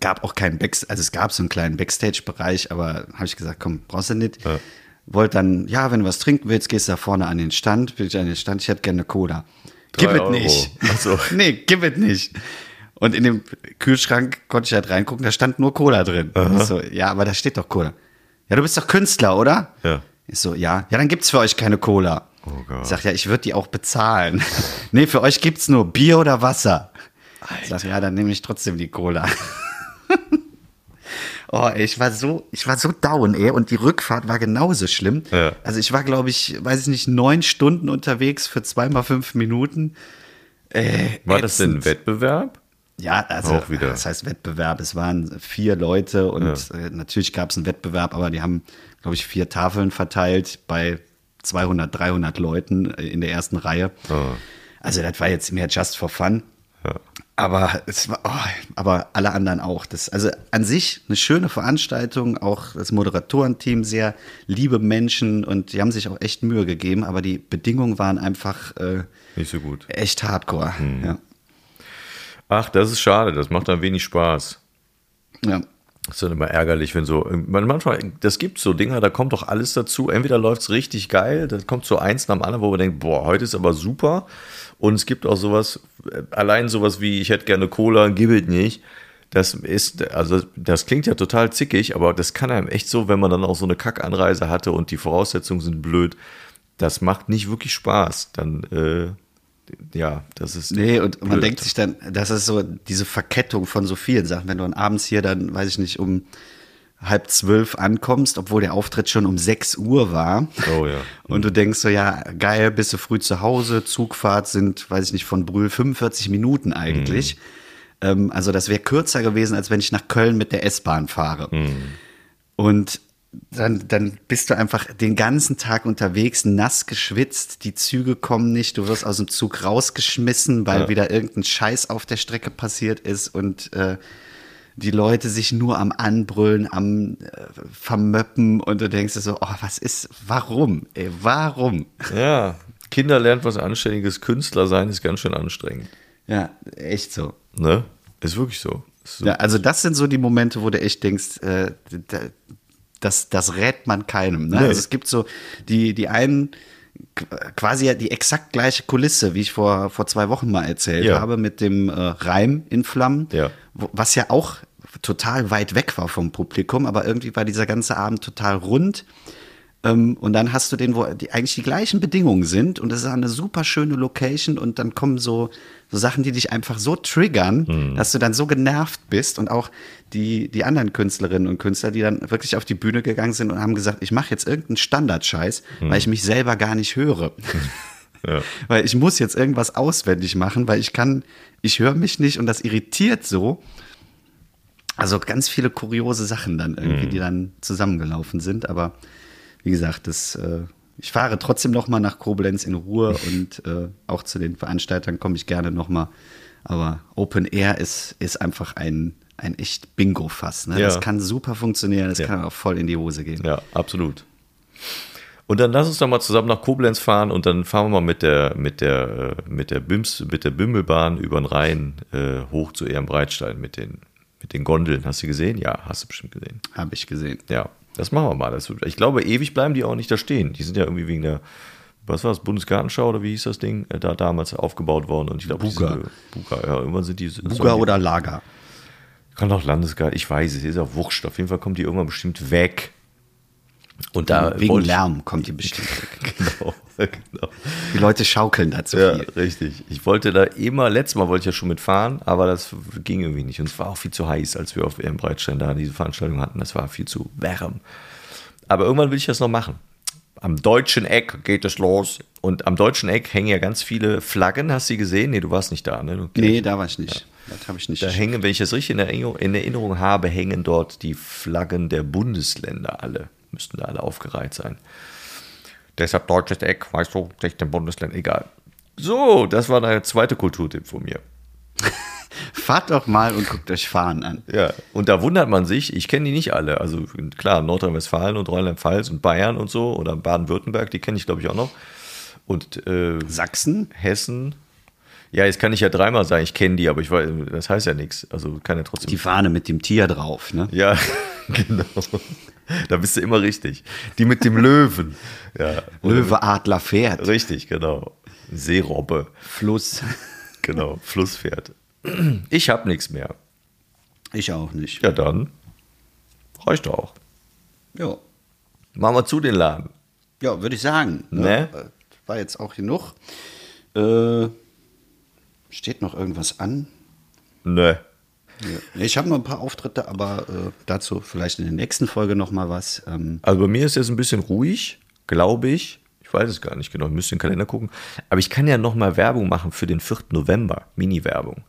gab auch keinen Back, also es gab so einen kleinen Backstage-Bereich, aber habe ich gesagt, komm, brauchst du nicht. Ja. Wollte dann, ja, wenn du was trinken willst, gehst du da vorne an den Stand, will ich an den Stand, ich hätte gerne eine Cola. Gib es nicht. Ach so. [laughs] nee, gib es nicht. Und in dem Kühlschrank konnte ich halt reingucken, da stand nur Cola drin. So, ja, aber da steht doch Cola. Ja, du bist doch Künstler, oder? Ja. Ich so, ja. Ja, dann gibt's für euch keine Cola. Oh Gott. Ich sag, ja, ich würde die auch bezahlen. [laughs] nee, für euch gibt's nur Bier oder Wasser. Ich sag, ja, dann nehme ich trotzdem die Cola. [laughs] oh, ey, ich war so, ich war so down, ey, und die Rückfahrt war genauso schlimm. Ja. Also ich war, glaube ich, weiß ich nicht, neun Stunden unterwegs für zweimal fünf Minuten. Äh, War das denn ein ätzend. Wettbewerb? Ja, also Auch wieder. das heißt Wettbewerb. Es waren vier Leute und äh, natürlich gab es einen Wettbewerb, aber die haben, glaube ich, vier Tafeln verteilt bei 200, 300 Leuten äh, in der ersten Reihe. Oh. Also das war jetzt mehr just for fun. Aber es war, oh, aber alle anderen auch. Das, also an sich eine schöne Veranstaltung, auch das Moderatorenteam sehr liebe Menschen und die haben sich auch echt Mühe gegeben, aber die Bedingungen waren einfach äh, Nicht so gut. echt hardcore. Ja. Ach, das ist schade, das macht dann wenig Spaß. Ja. Das ist dann immer ärgerlich, wenn so, man- manchmal, das gibt so Dinger, da kommt doch alles dazu. Entweder läuft es richtig geil, da kommt so eins nach dem anderen, wo man denkt, boah, heute ist aber super. Und es gibt auch sowas, allein sowas wie, ich hätte gerne Cola, gib es nicht. Das ist, also das klingt ja total zickig, aber das kann einem echt so, wenn man dann auch so eine Kackanreise hatte und die Voraussetzungen sind blöd, das macht nicht wirklich Spaß. Dann, äh, ja, das ist. Nee, und man blöd. denkt sich dann, das ist so diese Verkettung von so vielen Sachen. Wenn du dann abends hier dann, weiß ich nicht, um halb zwölf ankommst, obwohl der Auftritt schon um sechs Uhr war. Oh ja. Und du denkst so, ja, geil, bist du früh zu Hause, Zugfahrt sind, weiß ich nicht, von Brühl 45 Minuten eigentlich. Ähm, also das wäre kürzer gewesen, als wenn ich nach Köln mit der S-Bahn fahre. Und dann, dann bist du einfach den ganzen Tag unterwegs, nass geschwitzt, die Züge kommen nicht, du wirst aus dem Zug rausgeschmissen, weil wieder irgendein Scheiß auf der Strecke passiert ist und äh, die Leute sich nur am Anbrüllen, am äh, Vermöppen und du denkst dir so, oh, was ist, warum, ey, warum? Ja, Kinder lernt was Anständiges, Künstler sein ist ganz schön anstrengend. Ja, echt so. Ne? Ist wirklich so. Ist so. Ja, also das sind so die Momente, wo du echt denkst, äh, da- das, das rät man keinem. Ne? Nee. Also es gibt so die, die einen qu- quasi ja die exakt gleiche Kulisse, wie ich vor, vor zwei Wochen mal erzählt Ja. habe, mit dem äh, Reim in Flammen, Ja. was ja auch total weit weg war vom Publikum, aber irgendwie war dieser ganze Abend total rund. Ähm, und dann hast du den, wo die eigentlich die gleichen Bedingungen sind und es ist eine super schöne Location und dann kommen so, so Sachen, die dich einfach so triggern, dass du dann so genervt bist und auch die, die anderen Künstlerinnen und Künstler, die dann wirklich auf die Bühne gegangen sind und haben gesagt, ich mache jetzt irgendeinen Standardscheiß, weil ich mich selber gar nicht höre. [laughs] Ja. [laughs] Weil ich muss jetzt irgendwas auswendig machen, weil ich kann, ich höre mich nicht und das irritiert so. Also ganz viele kuriose Sachen dann irgendwie, die dann zusammengelaufen sind. Aber wie gesagt, das, äh, ich fahre trotzdem noch mal nach Koblenz in Ruhe [laughs] und äh, auch zu den Veranstaltern komme ich gerne noch mal. Aber Open Air ist, ist einfach ein, ein echt Bingo-Fass. Ne? Ja. Das kann super funktionieren, das Ja. kann auch voll in die Hose gehen. Ja, absolut. Und dann lass uns doch mal zusammen nach Koblenz fahren und dann fahren wir mal mit der, mit der, äh, mit der Bims, mit der Bimmelbahn über den Rhein äh, hoch zu Ehrenbreitstein mit den, mit den Gondeln. Hast du gesehen? Ja, hast du bestimmt gesehen. Habe ich gesehen. Ja, das machen wir mal. Das, ich glaube, ewig bleiben die auch nicht da stehen. Die sind ja irgendwie wegen der, was war das, Bundesgartenschau oder wie hieß das Ding, äh, da damals aufgebaut worden. Und ich glaube, die Buga. sind, Buga, ja, irgendwann sind die. Buga oder Lager. Kann auch Landesgarten, ich weiß es, ist auch wurscht. Auf jeden Fall kommt die irgendwann bestimmt weg. Und da Wegen Lärm kommt die [laughs] bestimmt weg. Genau, [laughs] genau. Die Leute schaukeln da zu Ja, viel. richtig. Ich wollte da immer, letztes Mal wollte ich ja schon mitfahren, aber das ging irgendwie nicht. Und es war auch viel zu heiß, als wir auf EM Breitstein da diese Veranstaltung hatten. Das war viel zu warm. Aber irgendwann will ich das noch machen. Am deutschen Eck geht es los. Und am deutschen Eck hängen ja ganz viele Flaggen. Hast du die gesehen? Nee, du warst nicht da, ne? Du, Nee, da war ich nicht. Das habe ich nicht. Da hängen, wenn ich das richtig in Erinnerung, in Erinnerung habe, hängen dort die Flaggen der Bundesländer alle. Müssten da alle aufgereiht sein. Deshalb deutsches Eck, weißt du, 16 Bundesländer, egal. So, das war der zweite Kulturtipp von mir. [laughs] Fahrt doch mal und guckt euch Fahren an. Ja, und da wundert man sich, ich kenne die nicht alle. Also klar, Nordrhein-Westfalen und Rheinland-Pfalz und Bayern und so oder Baden-Württemberg, die kenne ich glaube ich auch noch. Und äh, Sachsen? Hessen. Ja, jetzt kann ich ja dreimal sagen, ich kenne die, aber ich weiß, das heißt ja nichts. Also kann ja trotzdem. Die Fahne mit dem Tier drauf, ne? Ja, [laughs] genau. Da bist du immer richtig. Die mit dem Löwen. Ja. [laughs] Löwe, Adler, Pferd, Richtig, genau. Seerobbe. Fluss. Genau. Flusspferd. Ich habe nichts mehr. Ich auch nicht. Ja, dann reicht auch. Ja, Machen wir zu den Laden. ja würde ich sagen. Ne? Äh, War jetzt auch genug. Äh, steht noch irgendwas an? Nö. Ja. Ich habe noch ein paar Auftritte, aber äh, dazu vielleicht in der nächsten Folge noch mal was. Ähm, Also bei mir ist jetzt ein bisschen ruhig, glaube ich. Ich weiß es gar nicht genau, ich müsste den Kalender gucken. Aber ich kann ja noch mal Werbung machen für den 4. November. Mini-Werbung.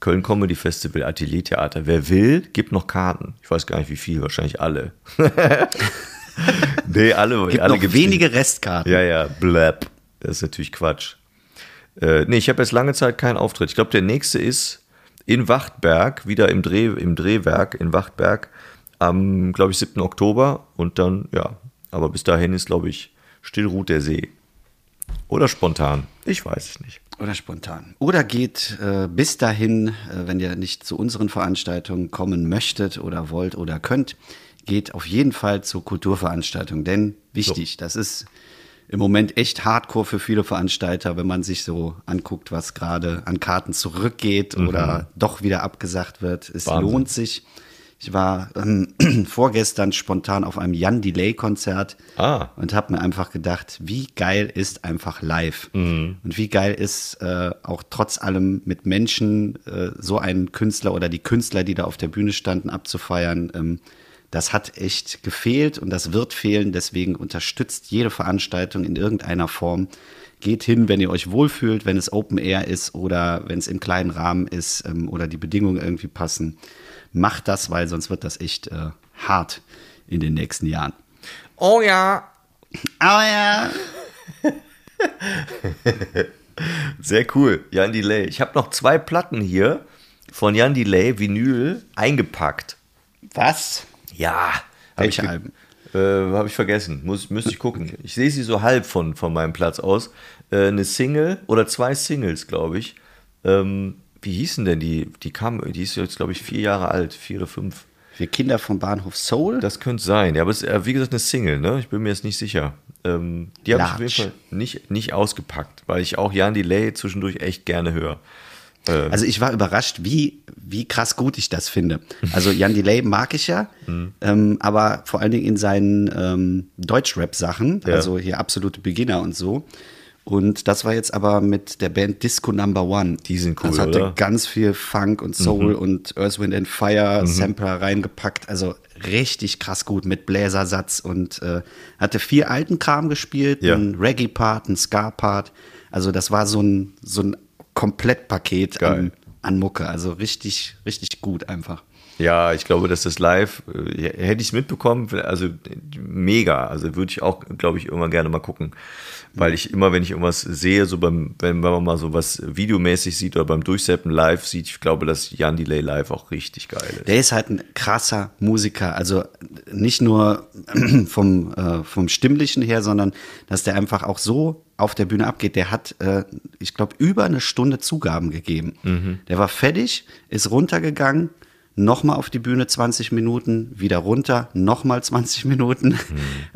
Köln Comedy Festival, Ateliertheater. Wer will, gibt noch Karten. Ich weiß gar nicht, wie viel, wahrscheinlich alle. [laughs] nee, alle. gibt alle noch wenige nicht. Restkarten. Ja, ja, blab. Das ist natürlich Quatsch. Äh, nee, ich habe jetzt lange Zeit keinen Auftritt. Ich glaube, der nächste ist in Wachtberg, wieder im, Dreh, im Drehwerk in Wachtberg, am, glaube ich, 7. Oktober. Und dann, ja, aber bis dahin ist, glaube ich, still ruht der See. Oder spontan. Ich weiß es nicht. Oder spontan. Oder geht äh, bis dahin, äh, wenn ihr nicht zu unseren Veranstaltungen kommen möchtet oder wollt oder könnt, geht auf jeden Fall zur Kulturveranstaltung. Denn wichtig, das ist im Moment echt hardcore für viele Veranstalter, wenn man sich so anguckt, was gerade an Karten zurückgeht oder doch wieder abgesagt wird. Es Wahnsinn. lohnt sich. Ich war ähm, [clears throat] vorgestern spontan auf einem Jan Delay-Konzert Ah. und habe mir einfach gedacht, wie geil ist einfach live und wie geil ist äh, auch trotz allem mit Menschen äh, so einen Künstler oder die Künstler, die da auf der Bühne standen, abzufeiern. Ähm, das hat echt gefehlt und das wird fehlen. Deswegen unterstützt jede Veranstaltung in irgendeiner Form. Geht hin, wenn ihr euch wohlfühlt, wenn es Open Air ist oder wenn es im kleinen Rahmen ist ähm, oder die Bedingungen irgendwie passen. Macht das, weil sonst wird das echt äh, hart in den nächsten Jahren. Oh ja. Aber ja. [laughs] Sehr cool. Jan Delay. Ich habe noch zwei Platten hier von Jan Delay, Vinyl, eingepackt. Was? Ja. Welche ich, Alben? Äh, Habe ich vergessen. Muss, müsste ich gucken. Ich sehe sie so halb von, von meinem Platz aus. Äh, eine Single oder zwei Singles, glaube ich. Ähm, wie hießen denn die? Die kam, die ist jetzt, glaube ich, vier Jahre alt, vier oder fünf. Wir Kinder vom Bahnhof Soul. Das könnte sein. Ja, aber es ist, äh, wie gesagt, eine Single, ne? Ich bin mir jetzt nicht sicher. Ähm, die habe ich auf jeden. Fall nicht, nicht ausgepackt, weil ich auch Jan Delay zwischendurch echt gerne höre. Also ich war überrascht, wie, wie krass gut ich das finde. Also Jan Delay mag ich ja, [laughs] Mhm. ähm, aber vor allen Dingen in seinen ähm, Deutschrap-Sachen, Ja. also hier absolute Beginner und so. Und das war jetzt aber mit der Band Disco Number One. Die sind cool, Das hatte oder? Mhm. ganz viel Funk und Soul und Earth, Wind and Fire Sampler reingepackt. Also richtig krass gut mit Bläsersatz und äh, hatte viel alten Kram gespielt, Ja. einen Reggae-Part, einen Ska-Part. Also das war so ein, so ein Komplettpaket an, an Mucke. Also richtig, richtig gut einfach. Ja, ich glaube, dass das live, äh, hätte ich es mitbekommen, also mega. Also würde ich auch, glaube ich, immer gerne mal gucken. Weil ich immer, wenn ich irgendwas sehe, so beim, wenn, wenn man mal so was videomäßig sieht oder beim Durchseppen live sieht, ich glaube, dass Jan Delay live auch richtig geil ist. Der ist halt ein krasser Musiker. Also nicht nur [clears throat] vom, äh, vom Stimmlichen her, sondern dass der einfach auch so auf der Bühne abgeht. Der hat, äh, ich glaube, über eine Stunde Zugaben gegeben. Der war fertig, ist runtergegangen, nochmal auf die Bühne 20 Minuten, wieder runter, nochmal 20 Minuten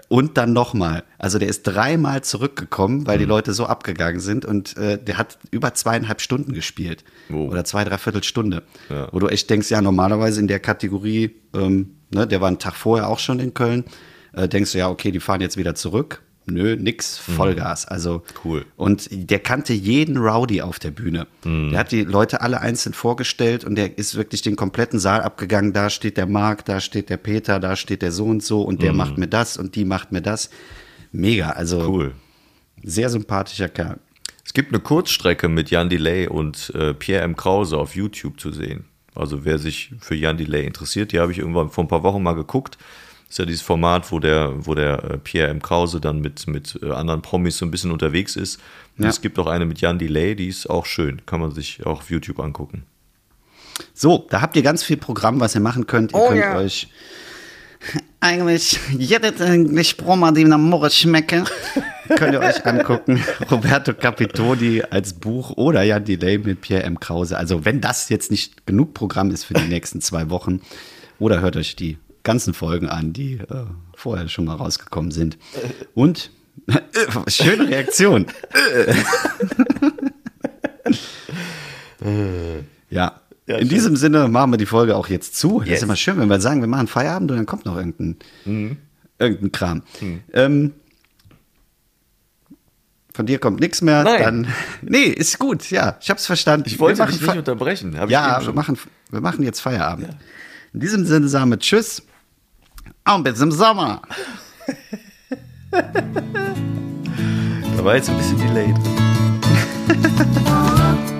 und dann nochmal. Also der ist dreimal zurückgekommen, weil die Leute so abgegangen sind und äh, der hat über zweieinhalb Stunden gespielt. Wow. Oder zwei, dreiviertel Stunde. Ja. Wo du echt denkst, ja, normalerweise in der Kategorie, ähm, ne, der war einen Tag vorher auch schon in Köln, äh, denkst du, ja, okay, die fahren jetzt wieder zurück. Nö, nix, Vollgas. Also Mhm. Cool. Und der kannte jeden Rowdy auf der Bühne. Mhm. Der hat die Leute alle einzeln vorgestellt und der ist wirklich den kompletten Saal abgegangen. Da steht der Marc, da steht der Peter, da steht der so und so und Mhm. der macht mir das und die macht mir das. Mega, also Cool. sehr sympathischer Kerl. Es gibt eine Kurzstrecke mit Jan Delay und äh, Pierre M. Krause auf YouTube zu sehen. Also wer sich für Jan Delay interessiert, die habe ich irgendwann vor ein paar Wochen mal geguckt. Das ist ja dieses Format, wo der, wo der äh, Pierre M. Krause dann mit, mit äh, anderen Promis so ein bisschen unterwegs ist. Ja. es gibt auch eine mit Jan Delay, die ist auch schön. Kann man sich auch auf YouTube angucken. So, da habt ihr ganz viel Programm, was ihr machen könnt. Ihr Oh könnt ja. euch [laughs] eigentlich jedes eigentlich Broma, die nach Morre schmecke, [laughs] könnt ihr euch angucken. [laughs] Roberto Capitoni als Buch oder Jan Delay mit Pierre M. Krause. Also wenn das jetzt nicht genug Programm ist für die nächsten zwei Wochen, oder hört euch die ganzen Folgen an, die äh, vorher schon mal rausgekommen sind. Und schöne Reaktion. ja. Ja, In schön. diesem Sinne machen wir die Folge auch jetzt zu. Das Yes. ist immer schön, wenn wir sagen, wir machen Feierabend und dann kommt noch irgendein, Mhm. irgendein Kram. Ähm, von dir kommt nichts mehr. Nein. Dann, nee, ist gut. Ja, ich hab's verstanden. Ich wollte dich nicht unterbrechen. Ja, wir machen, wir machen jetzt Feierabend. In diesem Sinne sagen wir Tschüss. Und bis im Sommer. Da war jetzt ein bisschen delayed. [laughs]